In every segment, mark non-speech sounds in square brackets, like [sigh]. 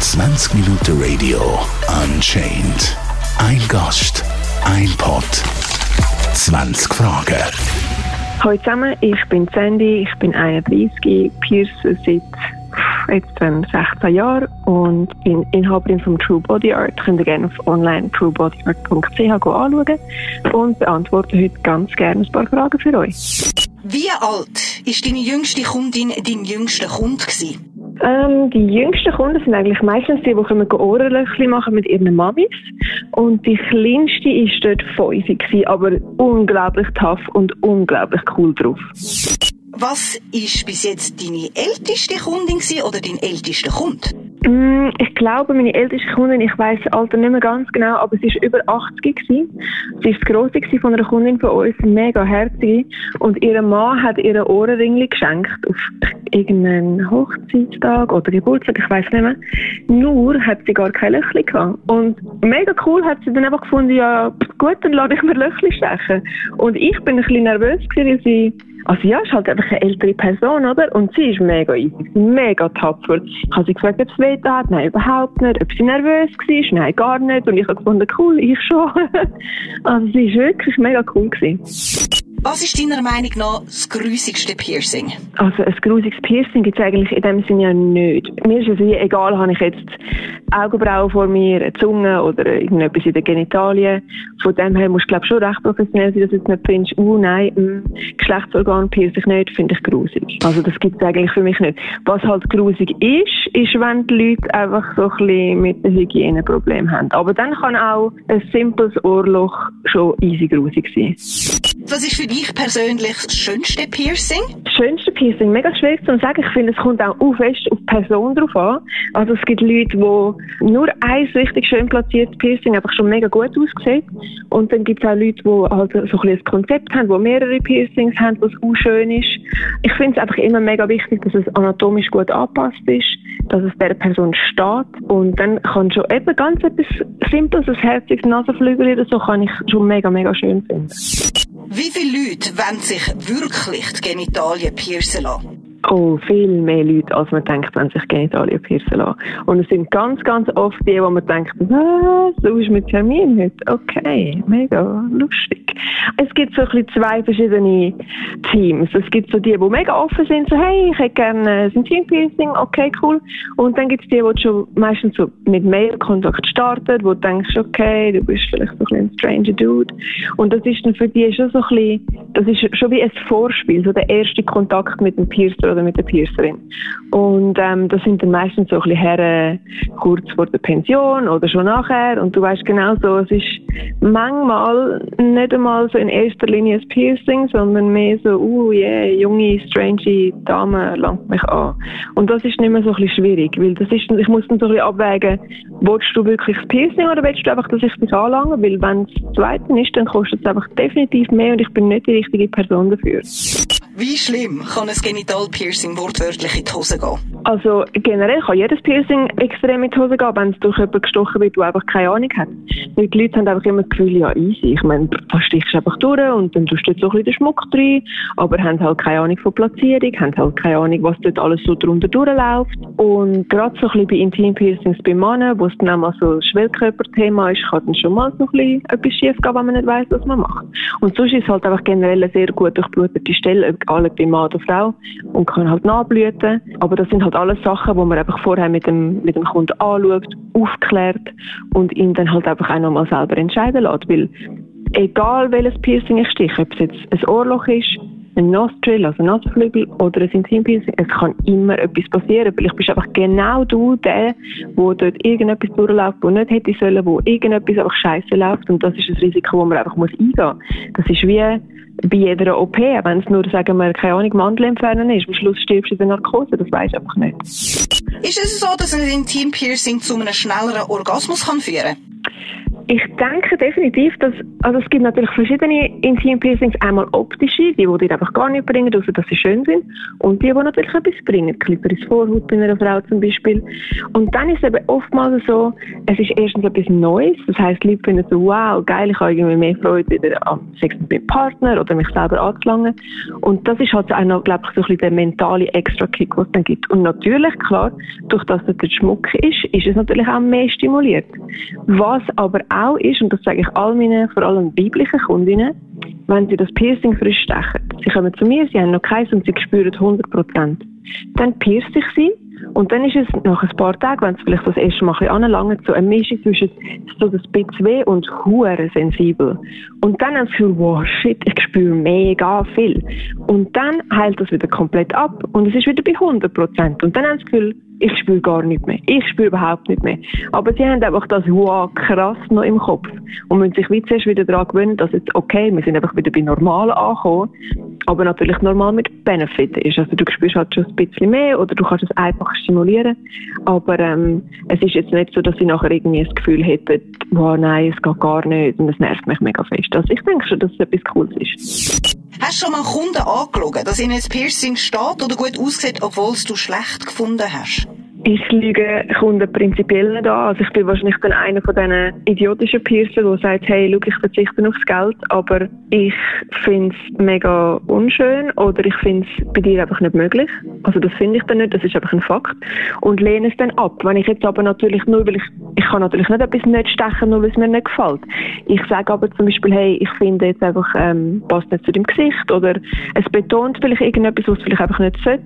20 Minuten Radio Unchained. Ein Gast, ein Pod, 20 Fragen. Hallo zusammen, ich bin Sandy, ich bin 31, Pierce seit jetzt dann 16 Jahren und bin Inhaberin vom True Body Art. Könnt ihr gerne auf online truebodyart.ch anschauen und beantworte heute ganz gerne ein paar Fragen für euch. Wie alt ist deine jüngste Kundin dein jüngster Kunde gewesen? Ähm, die jüngsten Kunden sind eigentlich meistens die, die können Ohrenlöchli machen mit ihren Mamis. Und die kleinste war dort fünf, aber unglaublich tough und unglaublich cool drauf. Was ist bis jetzt deine älteste Kundin oder dein ältester Kunde? Mm, ich glaube, meine älteste Kundin, ich weiß Alter nicht mehr ganz genau, aber sie war über 80 gewesen. Sie war das Grosse von einer Kundin von uns, mega herzig. Und ihr Mann hat ihr Ohrenringli geschenkt auf irgendeinen Hochzeitstag oder Geburtstag, ich weiß nicht mehr. Nur hat sie gar kein Löchli gehabt. Und mega cool hat sie dann einfach gefunden, ja gut, dann lade ich mir Löchli stechen. Und ich bin ein bisschen nervös weil sie also ja, ist halt einfach eine ältere Person, oder? Und sie ist mega easy, mega tapfer. Ich habe sie gefragt, ob sie weh hat. Nein, überhaupt nicht. Ob sie nervös war. Nein, gar nicht. Und ich habe gefunden, cool, ich schon. [laughs] also sie war wirklich mega cool gewesen. Was ist deiner Meinung nach das grusigste Piercing? Also ein grusiges Piercing gibt es eigentlich in dem Sinne ja nicht. Mir ist es wie egal, habe ich jetzt Augenbrauen vor mir, eine Zunge oder irgendetwas in den Genitalien. Von dem her musst du glaube schon recht professionell sein, dass du jetzt nicht findest, oh nein, mh, hm, Geschlechtsorgan pierce ich nicht, finde ich grusig. Also das gibt es eigentlich für mich nicht. Was halt grusig ist, ist, wenn die Leute einfach so ein bisschen mit einem Hygieneproblem haben. Aber dann kann auch ein simples Ohrloch schon easy grusig sein. Was ist für dich persönlich das schönste Piercing? Das schönste Piercing, mega schwierig zu sagen. Ich finde, es kommt auch auf fest auf die Person drauf an. Also es gibt Leute, die nur ein richtig schön platziertes Piercing einfach schon mega gut aussieht. Und dann gibt es auch Leute, die halt so ein, ein Konzept haben, die mehrere Piercings haben, was auch schön ist. Ich finde es einfach immer mega wichtig, dass es anatomisch gut angepasst ist, dass es der Person steht. Und dann kann schon eben ganz etwas Simples, ein herziges Nasenflügel oder so, kann ich schon mega, mega schön finden. Wie viele Leute wollen sich wirklich die Genitalien piercen lassen? Oh, viel mehr Leute, als man denkt, wenn sich Genitalien piercen lassen. Und es sind ganz, ganz oft die, wo man denkt, was, du bist mit Termin heute? Okay, mega lustig. Es gibt so ein bisschen zwei verschiedene Teams. Es gibt so die, die mega offen sind, so, hey, ich hätte gerne ein Team-Piercing, okay, cool. Und dann gibt es die, die schon meistens so mit Mail-Kontakt starten, wo du denkst, okay, du bist vielleicht so ein, ein stranger Dude. Und das ist dann für die schon so ein bisschen, das ist schon wie ein Vorspiel, so der erste Kontakt mit dem Piercer oder mit der Piercerin. Und ähm, das sind dann meistens so ein bisschen Herren kurz vor der Pension oder schon nachher. Und du weißt genau so, es ist manchmal nicht einmal so in erster Linie ein Piercing, sondern mehr so, uh, yeah, junge, strange Dame langt mich an. Und das ist nicht mehr so ein bisschen schwierig, weil das ist, ich muss dann so ein bisschen abwägen, willst du wirklich das Piercing oder willst du einfach, dass ich dich anlange? Weil wenn es das Zweite ist, dann kostet es einfach definitiv mehr und ich bin nicht die richtige Person dafür. Wie schlimm kann ein Genital-Piercing wortwörtlich in die Hose gehen? Also generell kann jedes Piercing extrem in die Hose gehen, wenn es durch jemanden gestochen wird, der einfach keine Ahnung hat. Weil die Leute haben einfach immer das Gefühl, ja easy, ich meine, da stichst du einfach durch und dann tust du so ein bisschen den Schmuck drin, aber haben halt keine Ahnung von Platzierung, haben halt keine Ahnung, was dort alles so drunter durchläuft. Und gerade so ein bisschen bei Intim-Piercings bei Männern, wo es dann auch mal so ein Schwellkörperthema ist, kann dann schon mal so ein bisschen etwas schief gehen, wenn man nicht weiss, was man macht. Und sonst ist es halt einfach generell eine sehr gut durchblutete Stelle, egal bei Mann oder Frau, und kann halt nachblüten. Aber das sind halt alles Sachen, die man einfach vorher mit dem, mit dem Kunden anschaut, aufklärt und ihn dann halt einfach auch nochmal selber entscheiden lässt. Weil egal welches Piercing ich stiche, ob es jetzt ein Ohrloch ist, ein Nostril, also Nasenflügel oder ein Intimpiercing, es kann immer etwas passieren, weil ich bin einfach genau du, der, wo dort irgendetwas durchläuft, wo nicht hätte sollen, wo irgendetwas einfach scheiße läuft und das ist ein Risiko, das man einfach muss eingehen muss. Das ist wie bei jeder OP, wenn es nur, sagen wir, keine Ahnung, Mandel entfernen ist, am Schluss stirbst du in der Narkose, das weiß einfach nicht. Ist es so, dass ein Intimpiercing zu einem schnelleren Orgasmus kann führen kann? Ich denke definitiv, dass, also es gibt natürlich verschiedene Intim-Piercings, einmal optische, die, die dir einfach gar nicht bringen, außer dass sie schön sind, und die, die natürlich etwas bringen, Clipperis Vorhaut bei einer Frau zum Beispiel. Und dann ist es eben oftmals so, es ist erstens etwas Neues, das heisst, Leute finden so, wow, geil, ich habe irgendwie mehr Freude wieder am Sex mit meinem Partner oder mich selber anzulangen. Und das ist halt auch noch, glaube ich, so ein bisschen der mentale Extra-Kick, was es dann gibt. Und natürlich, klar, durch das, dass der Schmuck ist, ist es natürlich auch mehr stimuliert. Was aber auch ist, und das sage ich all meinen, vor allem weiblichen Kundinnen, wenn sie das Piercing frisch stechen, sie kommen zu mir, sie haben noch keins und sie spüren 100 Prozent, dann pierce ich sie und dann ist es nach ein paar Tagen, wenn es vielleicht das erste Mal ein anlangt, so eine Mischung zwischen so das bisschen weh und hure sensibel. Und dann das Gefühl, wow, shit, ich spüre mega viel. Und dann heilt das wieder komplett ab und es ist wieder bei 100 Prozent. Und dann haben sie das Gefühl, ich spüre gar nicht mehr. Ich spüre überhaupt nicht mehr. Aber sie haben einfach das wow, krass noch im Kopf und müssen sich wie zuerst wieder daran gewöhnen, dass jetzt okay, wir sind einfach wieder bei normal angekommen, aber natürlich normal mit Benefit ist. Also du spürst halt schon ein bisschen mehr oder du kannst es einfach stimulieren, aber ähm, es ist jetzt nicht so, dass sie nachher irgendwie das Gefühl hätten, wow, nein, es geht gar nicht und es nervt mich mega fest. Also ich denke schon, dass es etwas Cooles ist. Hast du schon mal Kunden angeschaut, dass ihnen ein Piercing steht oder gut aussieht, obwohl es du schlecht gefunden hast? Ich lüge Kunden prinzipiell nicht an. Also ich bin wahrscheinlich dann einer von diesen idiotischen Piercer, der sagt, hey, schau, ich verzichte aufs Geld, aber ich finde es mega unschön oder ich finde es bei dir einfach nicht möglich. Also das finde ich dann nicht, das ist einfach ein Fakt. Und lehne es dann ab. Wenn ich jetzt aber natürlich nur, weil ich, ich kann natürlich nicht etwas nicht stechen, nur weil es mir nicht gefällt. Ich sage aber zum Beispiel, hey, ich finde jetzt einfach, ähm, passt nicht zu deinem Gesicht oder es betont vielleicht irgendetwas, was vielleicht einfach nicht sollte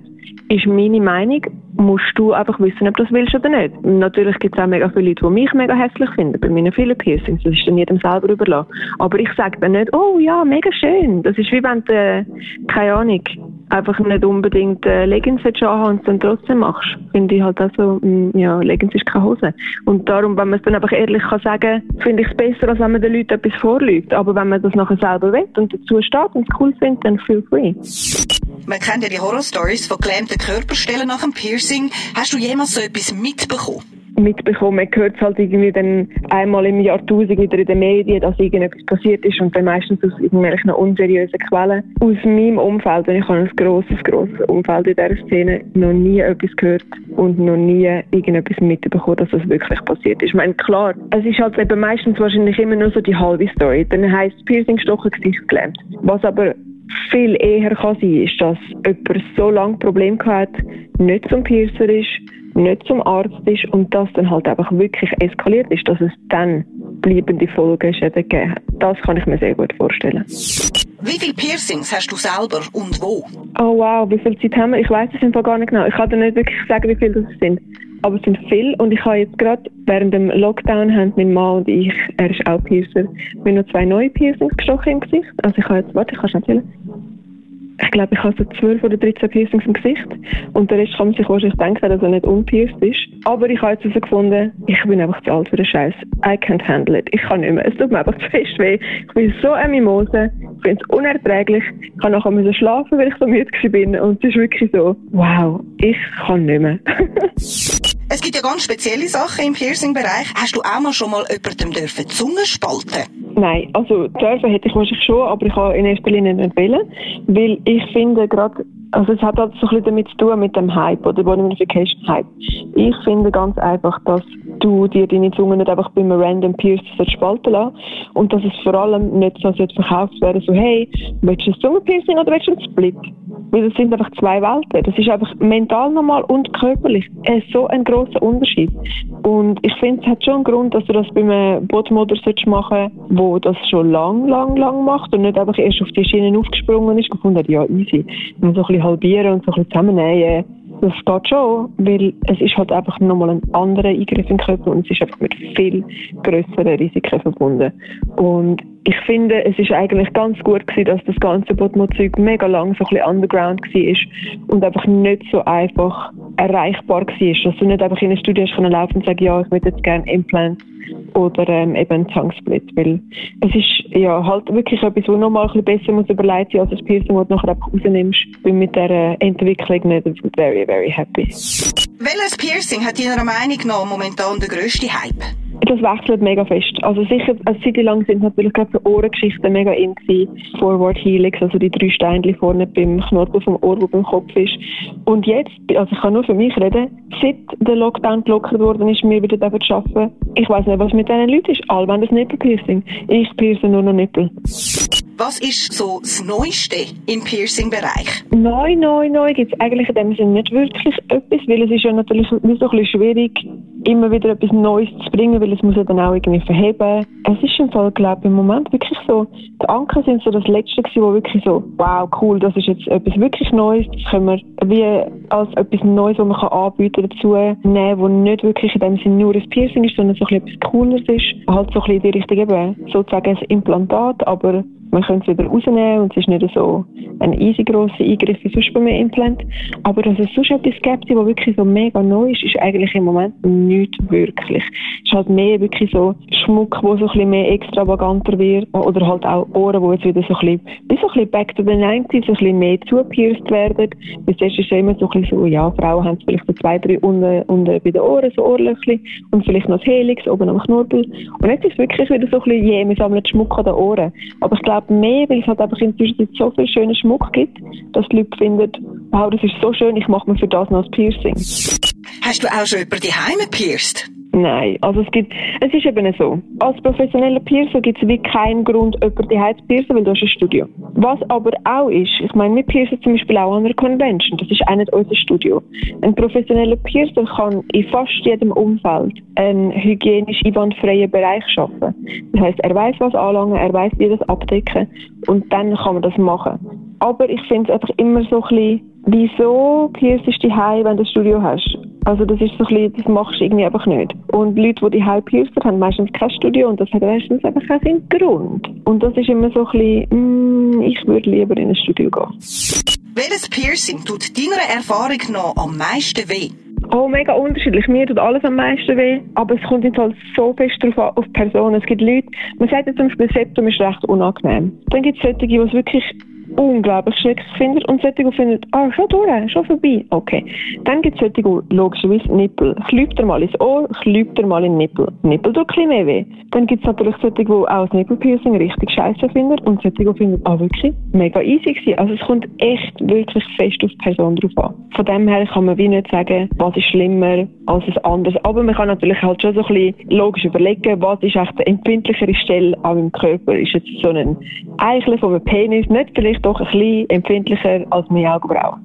ist meine Meinung, musst du einfach wissen, ob du das willst oder nicht. Natürlich gibt es auch mega viele Leute, die mich mega hässlich finden, bei meinen vielen Piercings. Das ist dann jedem selber überlassen. Aber ich sage dann nicht, oh ja, mega schön. Das ist wie wenn du, äh, keine Ahnung, einfach nicht unbedingt äh, Leggings anhaben und dann trotzdem machst. Finde ich halt auch so, mh, mm, ja, Leggings ist keine Hose. Und darum, wenn man es dann einfach ehrlich kann sagen, finde ich es besser, als wenn man den Leuten etwas vorlügt. Aber wenn man das nachher selber will und dazu steht und es cool findet, dann feel free. Man kennt ja die Horror-Stories von gelähmten Körperstellen nach dem Piercing. Hast du jemals so etwas mitbekommen? Mitbekommen. Man hört es halt irgendwie dann einmal im Jahrtausend wieder in den Medien, dass irgendetwas passiert ist und dann meistens aus irgendwelchen unseriösen Quellen. Aus meinem Umfeld, und ich habe ein grosses, grosses Umfeld in dieser Szene, noch nie etwas gehört und noch nie irgendetwas mitbekommen, dass das wirklich passiert ist. Ich meine, klar, es ist halt eben meistens wahrscheinlich immer nur so die halbe Story. Dann heisst Piercing, Stochen, Gesicht gelähmt. Was aber viel eher kann sein, ist, dass jemand so lange Probleme hat, nicht zum Piercer ist, nicht zum Arzt ist und das dann halt einfach wirklich eskaliert ist, dass es dann bleibende Folgeschäden gegeben hat. Das kann ich mir sehr gut vorstellen. Wie viele Piercings hast du selber und wo? Oh wow, wie viel Zeit haben wir? Ich weiß es einfach gar nicht genau. Ich kann dir nicht wirklich sagen, wie viele das sind. Aber es sind viele. Und ich habe jetzt gerade während dem Lockdown haben mein Mann und ich, er ist auch Piercer, mir noch zwei neue Piercings gestochen im Gesicht. Also ich habe jetzt, warte, ich kann es erzählen ich glaube, ich habe so 12 oder 13 Piercings im Gesicht. Und der Rest kann man sich wahrscheinlich denken, dass er nicht unpierced ist. Aber ich habe jetzt herausgefunden, ich bin einfach zu alt für den Scheiß. I can't handle it. Ich kann nicht mehr. Es tut mir einfach zu fest weh. Ich bin so eine Mimose. Ich finde es unerträglich. Ich kann nachher schlafen, weil ich so müde bin. Und es ist wirklich so, wow, ich kann nicht mehr. [laughs] Es gibt ja ganz spezielle Sachen im Piercing-Bereich. Hast du auch mal schon mal jemandem dürfen Zunge spalten? Nein, also dürfen hätte ich wahrscheinlich schon, aber ich habe in erster Linie nicht wollen, weil ich finde gerade, also es hat halt so ein bisschen damit zu tun mit dem Hype oder Bonification Hype. Ich finde ganz einfach, dass du dir deine Zunge nicht einfach beim Random Piercing spalten lassen und dass es vor allem nicht so verkauft werden so hey, willst du ein Zungenpiercing oder willst du ein Split? Weil das sind einfach zwei Welten. Das ist einfach mental normal und körperlich. Ist so ein großer Unterschied. Und ich finde, es hat schon einen Grund, dass du das bei einem Bootmoder machen wo das schon lang, lang, lang macht und nicht einfach erst auf die Schienen aufgesprungen ist und gefunden hat, ja, easy. Wenn so ein bisschen halbieren und so ein bisschen zusammennähen, das geht schon, weil es ist halt einfach nochmal ein anderer Eingriff in den Körper und es ist einfach mit viel größeren Risiken verbunden. Und ich finde, es ist eigentlich ganz gut gewesen, dass das ganze Botmo-Zeug mega lang so ein bisschen underground war und einfach nicht so einfach erreichbar war, dass du nicht einfach in eine Studie hast laufen und sagen, ja, ich würde jetzt gerne Implants oder ähm, eben ein Zanksplit, weil es ist ja halt wirklich etwas, was nochmal ein bisschen besser muss überlegt sein als das Piercing, das du nachher einfach rausnimmst. Bin mit dieser Entwicklung nicht very, very happy. Welches Piercing hat deiner Meinung nach momentan der grösste Hype? Das wechselt mega fest. Also sicher, eine Zeit lang sind natürlich gerade so Ohrengeschichten mega in gewesen. Forward Helix, also die drei Steinchen vorne beim Knorpel vom Ohr, wo beim Kopf ist. Und jetzt, also ich kann nur für mich reden, seit der Lockdown gelockert worden ist, mir wieder zu arbeiten. Ich weiß nicht, was mit diesen Leuten ist. Alle wollen das Nippelpiercing. Ich pierce nur noch Nippel. Was ist so das Neueste im Piercing-Bereich? Neu, neu, neu gibt es eigentlich in dem Sinne nicht wirklich etwas, weil es ist ja natürlich so ein bisschen schwierig, immer wieder etwas Neues zu bringen, weil es muss ja dann auch irgendwie verheben. Es ist im Fall, glaube ich, im Moment wirklich so, die Anker sind so das Letzte gewesen, wo wirklich so, wow, cool, das ist jetzt etwas wirklich Neues, das können wir wie als etwas Neues, was man kann anbieten dazu nehmen, wo nicht wirklich in dem Sinne nur ein Piercing ist, sondern so ein bisschen etwas Cooleres ist. Halt so ein bisschen in die Richtung eben, sozusagen ein Implantat, aber man könnte es wieder rausnehmen und es ist nicht so ein easy grosser Eingriff wie sonst bei einem Implant. Aber dass es sonst etwas gibt, was wirklich so mega neu ist, ist eigentlich im Moment nicht wirklich. Es ist halt mehr wirklich so Schmuck, wo so ein bisschen mehr extravaganter wird oder halt auch Ohren, wo jetzt wieder so ein bisschen, wie so ein bisschen back to the 90s, so ein bisschen mehr zupierst werden. Bis jetzt ist es immer so ein bisschen so, ja, Frauen haben vielleicht so zwei, drei unten, unten bei den Ohren, so Ohrlöchchen und vielleicht noch das Helix oben am Knorpel. Und jetzt ist es wirklich wieder so ein bisschen, je, wir sammeln Schmuck an den Ohren. Aber ich glaube, glaube mehr, weil es halt einfach inzwischen so viel schönen Schmuck gibt, dass die Leute finden, wow, das ist so schön, ich mache mir für das noch ein Piercing. Hast du auch schon über die Heime pierced? Nein, also es gibt, es ist eben so. Als professioneller Piercer gibt es wie keinen Grund, jemanden zu piercen, weil du hast ein Studio. Was aber auch ist, ich meine, wir piercen zum Beispiel auch an einer Convention, das ist auch nicht unser Studio. Ein professioneller Piercer kann in fast jedem Umfeld einen hygienisch einwandfreien Bereich schaffen. Das heißt, er weiß was anlangen, er weiß wie das abdecken und dann kann man das machen. Aber ich finde es einfach immer so ein bisschen, wieso piercest du die wenn du ein Studio hast? Also das ist so ein bisschen, das machst du irgendwie einfach nicht. Und Leute, die die High Piercer haben, meistens kein Studio und das hat meistens einfach auch seinen Grund. Und das ist immer so ein bisschen, mm, ich würde lieber in ein Studio gehen. Welches Piercing tut deiner Erfahrung nach am meisten weh? Oh, mega unterschiedlich. Mir tut alles am meisten weh, aber es kommt jetzt halt so fest darauf an, auf Personen. Es gibt Leute, man sagt jetzt zum Beispiel, Septum ist recht unangenehm. Dann gibt es solche, die es wirklich unglaublich schrecklich findet und solche, die finden, ah, schon durch, schon vorbei. Okay. Dann gibt es solche, die logischerweise Nippel. Klübt er mal ins Ohr, klübt er mal in den Nippel. Nippel tut ein mehr weh. Dann gibt es natürlich solche, die auch das Nippelpiercing richtig scheiße finden und solche, die finden, ah, wirklich, mega easy gewesen. Also es kommt echt wirklich fest auf die Person drauf an. Von dem her kann man wie nicht sagen, was ist schlimmer als das andere. Aber man kann natürlich halt schon so ein bisschen logisch überlegen, was ist echt die empfindlichere Stelle an meinem Körper. Ist jetzt so ein Eichel von einem Penis nicht vielleicht doch ein bisschen empfindlicher als meine Augenbrauen.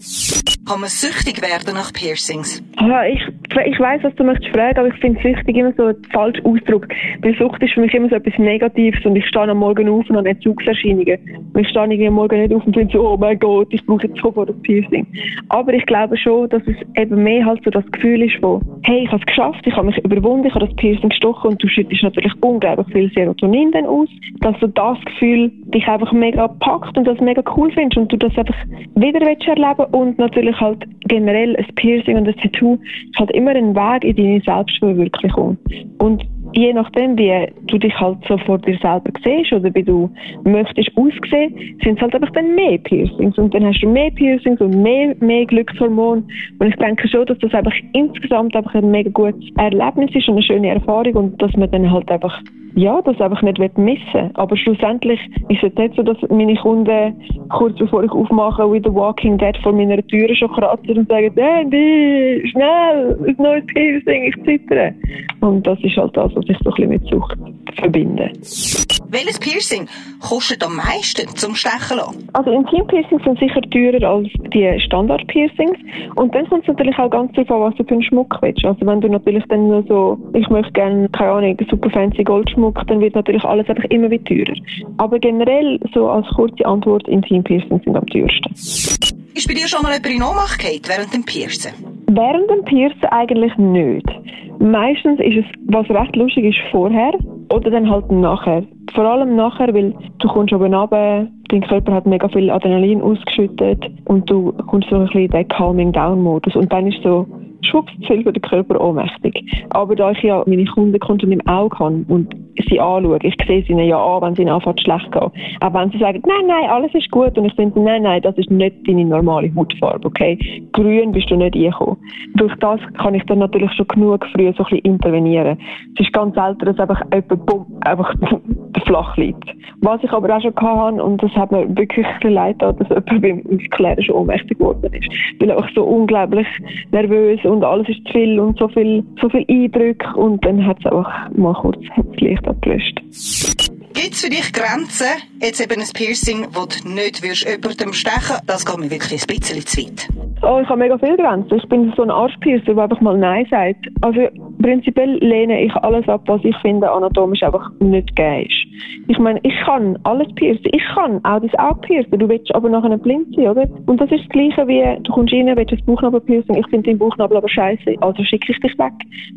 Kann man süchtig werden nach Piercings? Ja, ich, ich weiss, was du möchtest fragen, aber ich finde süchtig immer so ein falscher Ausdruck. Weil Sucht ist für mich immer so etwas Negatives und ich stehe am Morgen auf und habe Entzugserscheinungen. Und ich stehe am Morgen nicht auf und finde so, oh mein Gott, ich brauche jetzt sofort ein Piercing. Aber ich glaube schon, dass es eben mehr halt so das Gefühl ist von, hey, ich habe es geschafft, ich habe mich überwunden, ich habe das Piercing gestochen und du schüttest natürlich unglaublich viel Serotonin dann aus, dass du das Gefühl dich einfach mega packt und das mega cool findest und du das einfach wieder erleben und natürlich halt generell ein Piercing und ein Tattoo ist halt immer ein Weg in deine Selbstverwirklichung. Und je nachdem, wie du dich halt so vor dir selber siehst oder wie du möchtest aussehen, sind es halt einfach dann mehr Piercings. Und dann hast du mehr Piercings und mehr, mehr Glückshormone. Und ich denke schon, dass das einfach insgesamt einfach ein mega gutes Erlebnis ist und eine schöne Erfahrung und dass man dann halt einfach ja, das einfach nicht missen Aber schlussendlich ist es nicht so, dass meine Kunden kurz bevor ich aufmache, wie The Walking Dead vor meiner Tür schon kratzen und sagen, Andy, schnell, ein neues Piercing, ich zittere. Und das ist halt das, was ich so ein bisschen mit Sucht verbinde. Welches Piercing kostet am meisten zum Stechen lassen? Also Intim-Piercings sind sicher teurer als die Standard-Piercings. Und dann kommt es natürlich auch ganz darauf an, was du für einen Schmuck willst. Also wenn du natürlich dann nur so, ich möchte gerne, keine Ahnung, super fancy Goldschmuck, dann wird natürlich alles einfach immer wieder teurer. Aber generell, so als kurze Antwort, Intim-Piercings sind am teuersten. Ist bei dir schon mal jemand in Ohnmacht während dem Piercen? Während dem Piercen eigentlich nicht. Meistens ist es, was recht lustig ist, vorher oder dann halt nachher. Vor allem nachher, weil du kommst oben runter, dein Körper hat mega viel Adrenalin ausgeschüttet und du kommst so ein bisschen in den Calming-Down-Modus und dann ist so schwupps, wird der Körper ohnmächtig. Aber da ich ja meine Kunden im Auge habe und sie anschaue. Ich sehe sie ihnen ja an, wenn sie ihnen anfängt schlecht geht. Auch wenn sie sagen, nein, nein, alles ist gut. Und ich finde, nein, nein, das ist nicht deine normale Hautfarbe, okay? Grün bist du nicht eingekommen. Durch das kann ich dann natürlich schon genug früh so ein bisschen intervenieren. Es ist ganz selten, dass einfach jemand bumm, einfach [laughs] flach liegt. Was ich aber auch schon hatte, und das hat mir wirklich leid dass jemand beim Aufklären schon ohnmächtig geworden ist. Weil auch so unglaublich nervös und alles ist zu viel und so viel, so viel Eindrücke und dann hat es einfach mal kurz das Licht abgelöscht. Gibt es für dich Grenzen? Jetzt eben ein Piercing, wo du nicht willst, jemandem stechen Das geht mir wirklich ein bisschen zu weit. Oh, ich habe mega viele Grenzen. Ich bin so ein Arschpiercer, der einfach mal Nein sagt. Also prinzipiell lehne ich alles ab, was ich finde anatomisch einfach nicht geil ist. Ich meine, ich kann alles piercen. Ich kann auch das Auge piercen. Du willst aber nachher nicht blind sein, oder? Und das ist das Gleiche wie, du kommst rein, willst ein Bauchnabelpiercing. Ich finde deinen Bauchnabel aber scheiße. Also schicke ich dich weg.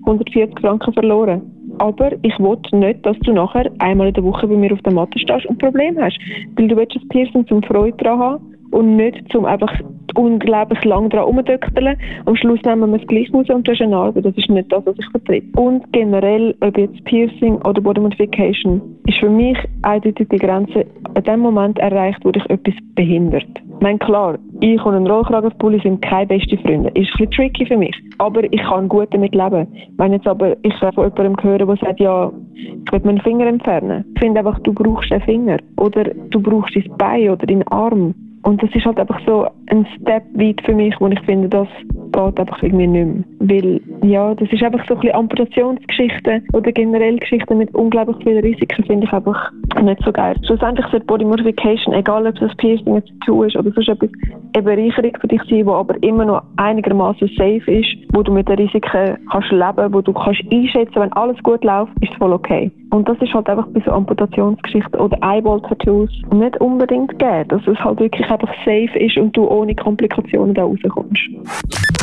140 Franken verloren. Aber ich will nicht, dass du nachher einmal in der Woche bei mir auf der Matte stehst und Probleme hast. Weil du willst ein Piercing zum Freude dran haben und nicht zum einfach unglaublich lang dran rumdöckeln. Am Schluss nehmen wir es gleich raus und du hast eine Narbe. Das ist nicht das, was ich vertrete. Und generell, ob jetzt Piercing oder Body Modification, ist für mich eindeutig die Grenze an dem Moment erreicht, wo dich etwas behindert. Ich meine, klar, ich und ein Rollkragenpulli sind keine besten Freunde. Ist ein bisschen tricky für mich. Aber ich kann gut damit leben. Wenn jetzt aber ich von jemandem höre, der sagt, ja, ich will meinen Finger entfernen. Ich finde einfach, du brauchst den Finger. Oder du brauchst dein Bein oder deinen Arm. Und das ist halt einfach so ein Step weit für mich, wo ich finde, das geht einfach irgendwie nicht mehr. Weil, ja, das ist einfach so ein bisschen Amputationsgeschichten oder generell Geschichten mit unglaublich vielen Risiken, finde ich einfach nicht so geil. Schlussendlich sollte Body Modification, egal ob es Piercing ein Tattoo ist oder sonst etwas, eine Bereicherung für dich sein, wo aber immer noch einigermaßen safe ist, wo du mit den Risiken kannst leben, wo du kannst einschätzen, wenn alles gut läuft, ist es voll okay. Und das ist halt einfach bei so Amputationsgeschichten oder Eyeball-Tattoos nicht unbedingt gegeben, dass es halt wirklich einfach safe ist und du ohne Komplikationen da rauskommst.